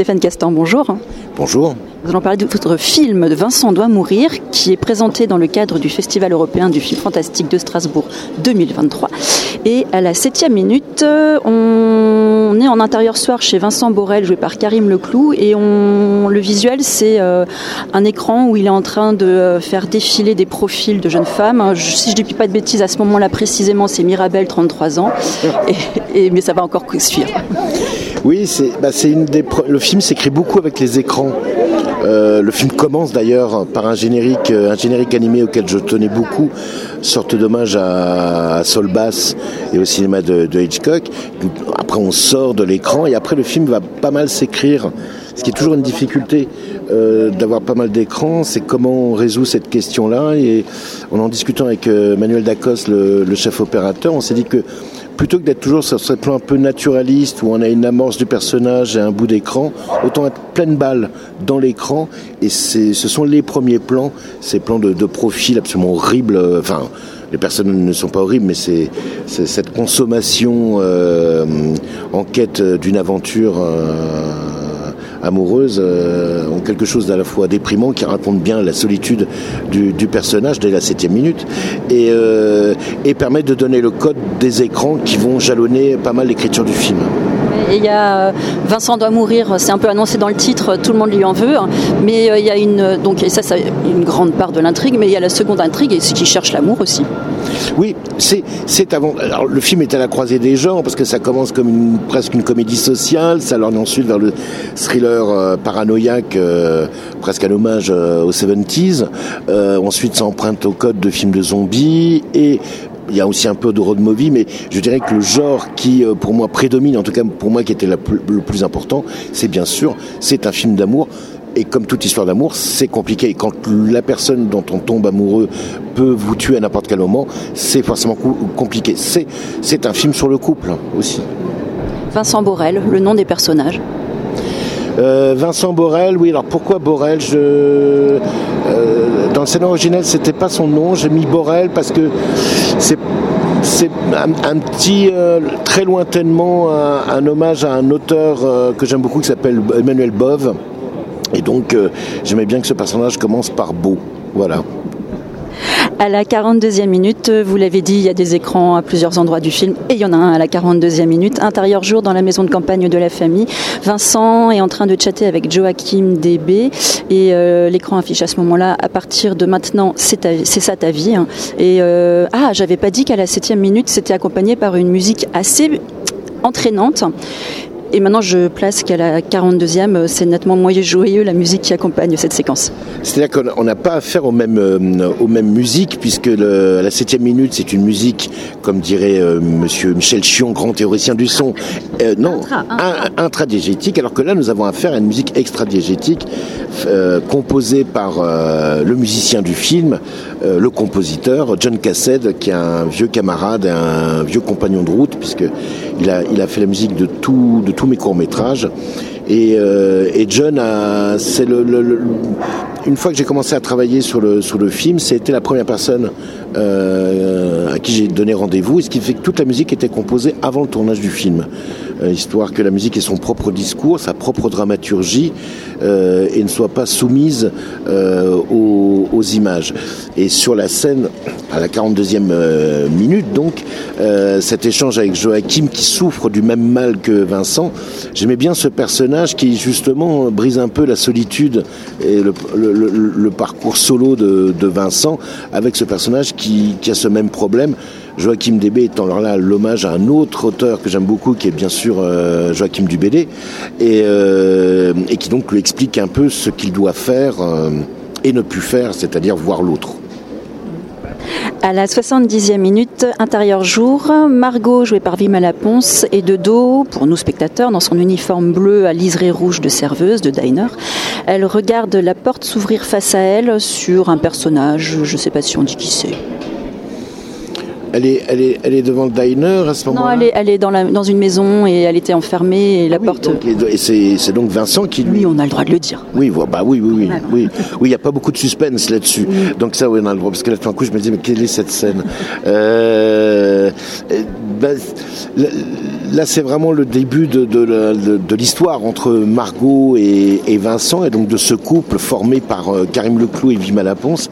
Stéphane Castan, bonjour. Bonjour. Nous allons parler de votre film de Vincent doit mourir, qui est présenté dans le cadre du Festival européen du film fantastique de Strasbourg 2023. Et à la septième minute, on est en intérieur soir chez Vincent Borel, joué par Karim Leclou, et on, le visuel, c'est euh, un écran où il est en train de faire défiler des profils de jeunes femmes. Si je ne dis pas de bêtises, à ce moment-là précisément, c'est Mirabelle, 33 ans, et, mais ça va encore suivre. Oui, c'est bah, une des, le film s'écrit beaucoup avec les écrans. Euh, le film commence d'ailleurs par un générique, euh, un générique animé auquel je tenais beaucoup, sorte d'hommage à, Sol Bass et au cinéma de, Hitchcock. Après, on sort de l'écran et après, le film va pas mal s'écrire. Ce qui est toujours une difficulté euh, d'avoir pas mal d'écrans, c'est comment on résout cette question-là. Et en en discutant avec Manuel Dacos, le, le chef opérateur, on s'est dit que plutôt que d'être toujours sur ce plan un peu naturaliste où on a une amorce du personnage et un bout d'écran, autant être pleine balle dans l'écran. Et ce sont les premiers plans, ces plans de, profil absolument horribles. Euh, enfin, les personnes ne sont pas horribles, mais c'est cette consommation euh, en quête d'une aventure. Euh, amoureuse euh, ont quelque chose d'à la fois déprimant qui raconte bien la solitude du, personnage dès la septième minute et, euh, et permet de donner le code des écrans qui vont jalonner pas mal l'écriture du film. Il y a euh, Vincent doit mourir, c'est un peu annoncé dans le titre, tout le monde lui en veut. Hein. Mais il y a une donc ça une grande part de l'intrigue, mais il y a la seconde intrigue et c'est qui cherche l'amour aussi. Oui, c'est avant. Alors le film est à la croisée des genres parce que ça commence comme une, presque une comédie sociale, ça l'orne ensuite vers le thriller euh, paranoïaque, euh, presque un hommage euh, aux 70s. ensuite, ça emprunte au code de film de zombies et il y a aussi un peu de road movie, mais je dirais que le genre qui, pour moi, prédomine, en tout cas pour moi qui était le plus important, c'est bien sûr, c'est un film d'amour et comme toute histoire d'amour, c'est compliqué. Quand la personne dont on tombe amoureux peut vous tuer à n'importe quel moment, c'est forcément compliqué. C'est un film sur le couple aussi. Vincent Borel, le nom des personnages euh, Vincent Borel, oui, alors pourquoi Borel je, euh, Dans le scénario originel, c'était pas son nom, j'ai mis Borel parce que c'est c'est un, petit, euh, très lointainement, un, hommage à un auteur que j'aime beaucoup qui s'appelle Emmanuel Bove, et donc, euh, j'aimais bien que ce personnage commence par beau. Voilà. À la 42e minute, vous l'avez dit, il y a des écrans à plusieurs endroits du film et il y en a un à la 42e minute. Intérieur jour dans la maison de campagne de la famille. Vincent est en train de chatter avec Joachim DB et euh, l'écran affiche à ce moment-là, à partir de maintenant, c'est ça ta vie. Hein. Et euh, ah, j'avais pas dit qu'à la 7e minute, c'était accompagné par une musique assez entraînante et maintenant, je place qu'à la 42e, euh, c'est nettement moins joyeux la musique qui accompagne cette séquence. C'est-à-dire qu'on n'a pas affaire aux mêmes, euh, aux mêmes musiques, puisque la 7e minute, c'est une musique, comme dirait euh, monsieur Michel Chion, grand théoricien du son, non, intradiégétique, alors que là, nous avons affaire à une musique extradiégétique composée par le musicien du film, le compositeur, John Cassed, qui est un vieux camarade, un vieux compagnon de route, il a fait la musique de tous mes courts-métrages. Et, euh, John, une fois que j'ai commencé à travailler sur le, sur le film, c'était la première personne euh, à qui j'ai donné rendez-vous, et ce qui fait que toute la musique était composée avant le tournage du film, euh, histoire que la musique ait son propre discours, sa propre dramaturgie, et ne soit pas soumise aux, aux, images. Et sur la scène, à la 42e minute, donc, cet échange avec Joachim qui souffre du même mal que Vincent, j'aimais bien ce personnage qui justement brise un peu la solitude et le, parcours solo de, Vincent avec ce personnage qui, a ce même problème. Joachim Débé étant alors là l'hommage à un autre auteur que j'aime beaucoup, qui est bien sûr euh, Joachim Dubédé, et, euh, et, qui donc lui explique un peu ce qu'il doit faire euh, et ne plus faire, c'est-à-dire voir l'autre. À la 70e minute, intérieur jour, Margot, jouée par Vima Laponce, est de dos, pour nous spectateurs, dans son uniforme bleu à liseré rouge de serveuse, de diner. Elle regarde la porte s'ouvrir face à elle sur un personnage, je ne sais pas si on dit qui c'est. Elle est, elle, est, elle est devant le diner à ce moment-là Non, elle est, elle est dans, la, dans une maison et elle était enfermée et la oui, porte. donc, et c'est donc Vincent qui lui. Oui, on a le droit de le dire. Oui, bah oui, oui, oui, oui. Oui, il n'y a pas beaucoup de suspense là-dessus. Donc ça, oui, on a le droit. Parce que là, tout d'un coup, je me disais, mais quelle est cette scène? Euh, Là, c'est vraiment le début de, l'histoire entre Margot et, Vincent, et donc de ce couple formé par euh, Karim Leclou et Vima Laponce.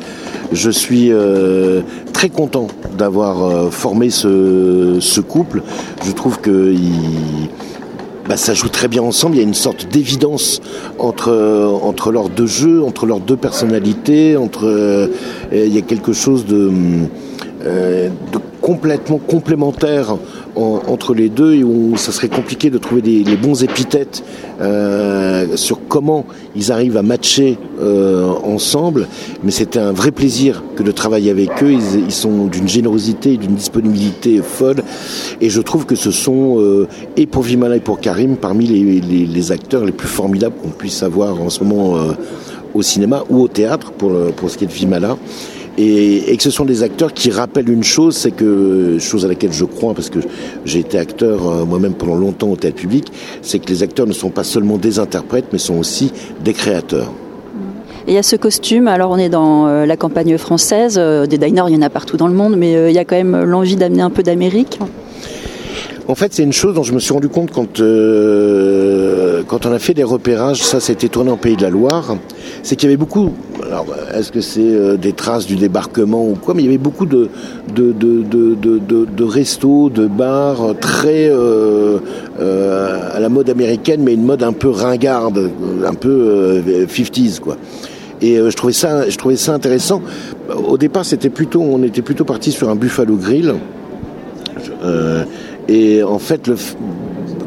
Je suis euh, très content d'avoir euh, formé ce, couple. Je trouve que bah, ça joue très bien ensemble. Il y a une sorte d'évidence entre leurs deux jeux, entre leurs deux personnalités. Entre il y a quelque chose de complètement complémentaire entre les deux et où ça serait compliqué de trouver des, les bons épithètes euh, sur comment ils arrivent à matcher euh, ensemble. Mais c'était un vrai plaisir que de travailler avec eux. Ils, sont d'une générosité d'une disponibilité folle. Et je trouve que ce sont, euh, et pour Vimala et pour Karim, parmi les acteurs les plus formidables qu'on puisse avoir en ce moment euh, au cinéma ou au théâtre pour, pour ce qui est de Vimala. Et, et, que ce sont des acteurs qui rappellent une chose, c'est que, chose à laquelle je crois, parce que j'ai été acteur euh, moi-même pendant longtemps au théâtre public, c'est que les acteurs ne sont pas seulement des interprètes, mais sont aussi des créateurs. Et il y a ce costume, alors on est dans euh, la campagne française, euh, des diners il y en a partout dans le monde, mais il y a quand même l'envie d'amener un peu d'Amérique. En fait, c'est une chose dont je me suis rendu compte quand, euh, quand on a fait des repérages, ça c'était tourné en Pays de la Loire, c'est qu'il y avait beaucoup, alors est-ce que c'est euh, des traces du débarquement ou quoi, mais il y avait beaucoup de, de, de, de, de, restos, de bars très euh, euh, à la mode américaine, mais une mode un peu ringarde, un peu euh, 50s quoi. Et euh, je trouvais ça, je trouvais ça intéressant. Au départ, c'était plutôt, on était plutôt parti sur un Buffalo Grill. Euh, et en fait,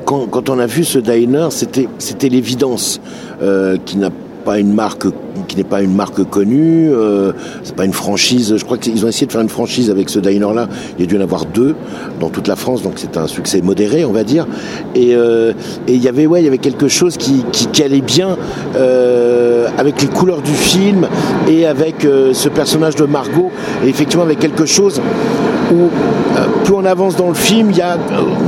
quand, quand, on a vu ce diner, c'était c'était l'évidence euh, qui n'a pas une marque qui n'est pas une marque connue, euh, c'est pas une franchise. Je crois qu'ils ont essayé de faire une franchise avec ce diner-là. Il y a dû en avoir deux dans toute la France, donc c'est un succès modéré, on va dire. Et, euh, il y avait ouais, il y avait quelque chose qui, qui, allait bien euh, avec les couleurs du film et avec ce personnage de Margot. Et effectivement, avec quelque chose où plus on avance dans le film, il y a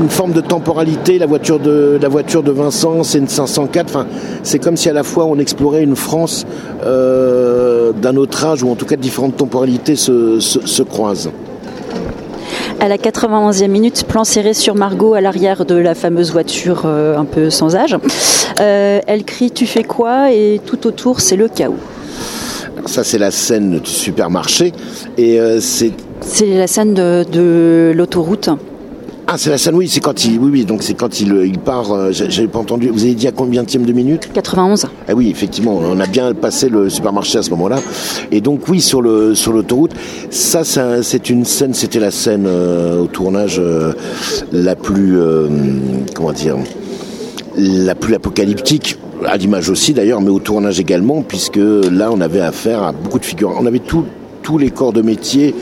une forme de temporalité. La voiture de la voiture de Vincent, c'est une 504. Enfin, c'est comme si à la fois on explorait une France euh, d'un autre âge ou en tout cas différentes temporalités se, se, se croisent. À la 91e minute, plan serré sur Margot à l'arrière de la fameuse voiture euh, un peu sans âge. Euh, elle crie Tu fais quoi? Et tout autour, c'est le chaos. Ça, c'est la scène du supermarché. Et euh, c'est. C'est la scène de, de l'autoroute. Ah, c'est la scène, oui, c'est quand il, oui, oui, donc c'est quand il, il part. Euh, J'avais pas entendu. Vous avez dit à combien de minutes 91. Ah oui, effectivement, on a bien passé le supermarché à ce moment-là. Et donc oui, sur le sur l'autoroute, ça, c'est une scène. C'était la scène euh, au tournage euh, la plus, euh, comment dire, la plus apocalyptique à l'image aussi d'ailleurs, mais au tournage également, puisque là on avait affaire à beaucoup de figures. On avait tout, tous les corps de métier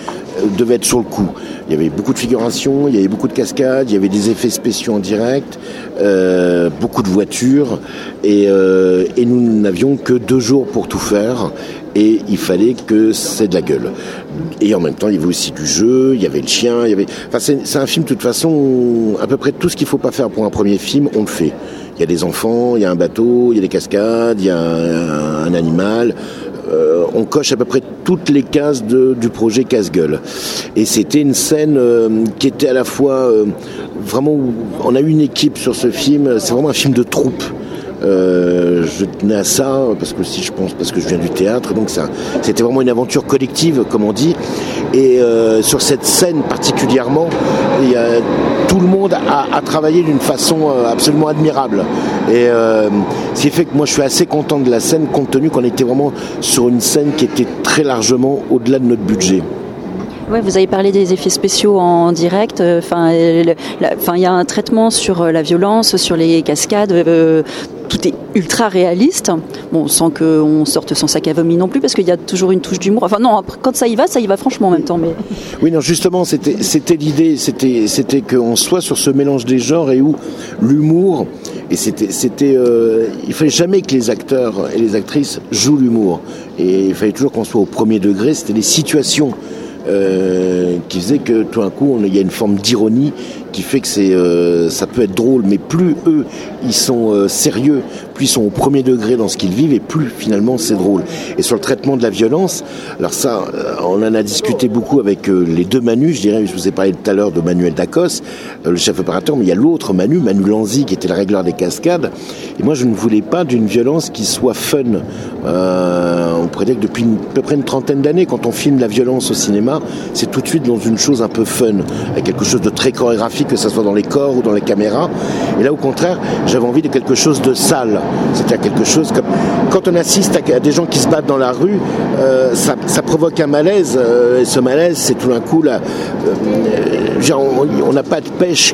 devaient être sur le coup. Il y avait beaucoup de figurations, il y avait beaucoup de cascades, il y avait des effets spéciaux en direct, euh, beaucoup de voitures, et, euh, et nous n'avions que deux jours pour tout faire, et il fallait que c'est de la gueule. Et en même temps, il y avait aussi du jeu, il y avait le chien, il y avait. Enfin, c'est un film de toute façon, à peu près tout ce qu'il faut pas faire pour un premier film, on le fait. Il y a des enfants, il y a un bateau, il y a des cascades, il y a un, un animal. On coche à peu près toutes les cases du projet Casse-Gueule. Et c'était une scène euh, qui était à la fois euh, vraiment. On a eu une équipe sur ce film. C'est vraiment un film de troupe. Euh, je tenais à ça parce que si je pense parce que je viens du théâtre donc ça c'était vraiment une aventure collective comme on dit et euh, sur cette scène particulièrement il y a, tout le monde a, travaillé d'une façon euh, absolument admirable et ce qui fait que moi je suis assez content de la scène compte tenu qu'on était vraiment sur une scène qui était très largement au-delà de notre budget. Ouais, vous avez parlé des effets spéciaux en direct. Enfin, euh, il y a un traitement sur la violence, sur les cascades. Euh, tout est ultra réaliste. Bon, sans qu'on sorte sans sac à vomi non plus, parce qu'il y a toujours une touche d'humour. Enfin, non, quand ça y va, ça y va franchement en même temps. Mais... Oui, non, justement, c'était l'idée, c'était qu'on soit sur ce mélange des genres et où l'humour, et c'était, euh, il fallait jamais que les acteurs et les actrices jouent l'humour. Et il fallait toujours qu'on soit au premier degré. C'était les situations qui faisait que tout d'un coup, il y a une forme d'ironie qui fait que euh, ça peut être drôle, mais plus eux, ils sont euh, sérieux, sont au premier degré dans ce qu'ils vivent, et plus finalement c'est drôle. Et sur le traitement de la violence, alors ça, euh, on en a discuté beaucoup avec les deux Manu, je dirais, je vous ai parlé tout à l'heure de Manuel Dacos, le chef opérateur, mais il y a l'autre Manu, Manu Lanzi, qui était le régleur des cascades, et moi je ne voulais pas d'une violence qui soit fun. on pourrait dire que depuis à peu près une trentaine d'années, quand on filme la violence au cinéma, c'est tout de suite dans une chose un peu fun, avec quelque chose de très chorégraphique que ce soit dans les corps ou dans les caméras. Et là, au contraire, j'avais envie de quelque chose de sale. C'est-à-dire quelque chose comme. Quand on assiste à des gens qui se battent dans la rue, euh, ça, provoque un malaise. Euh, et ce malaise, c'est tout d'un coup là. Euh, on n'a pas de pêche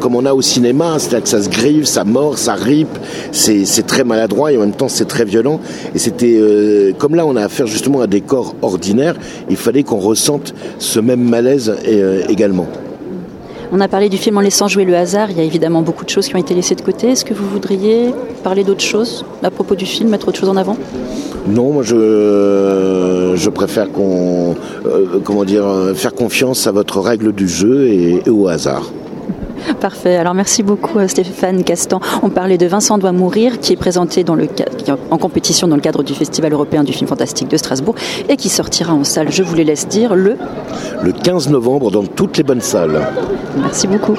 comme on a au cinéma. C'est-à-dire que ça se grive, ça mord, ça ripe. C'est très maladroit et en même temps, c'est très violent. Et c'était. comme là, on a affaire justement à des corps ordinaires, il fallait qu'on ressente ce même malaise également. On a parlé du film en laissant jouer le hasard. Il y a évidemment beaucoup de choses qui ont été laissées de côté. Est-ce que vous voudriez parler d'autres choses à propos du film, mettre autre chose en avant non, moi je, je préfère qu'on, euh, comment dire, faire confiance à votre règle du jeu et au hasard. Parfait. Alors merci beaucoup euh, Stéphane Castan. On parlait de Vincent doit mourir qui est présenté dans le, en compétition dans le cadre du Festival européen du film fantastique de Strasbourg et qui sortira en salle, je vous les laisse dire, le le 15 novembre dans toutes les bonnes salles. Merci beaucoup.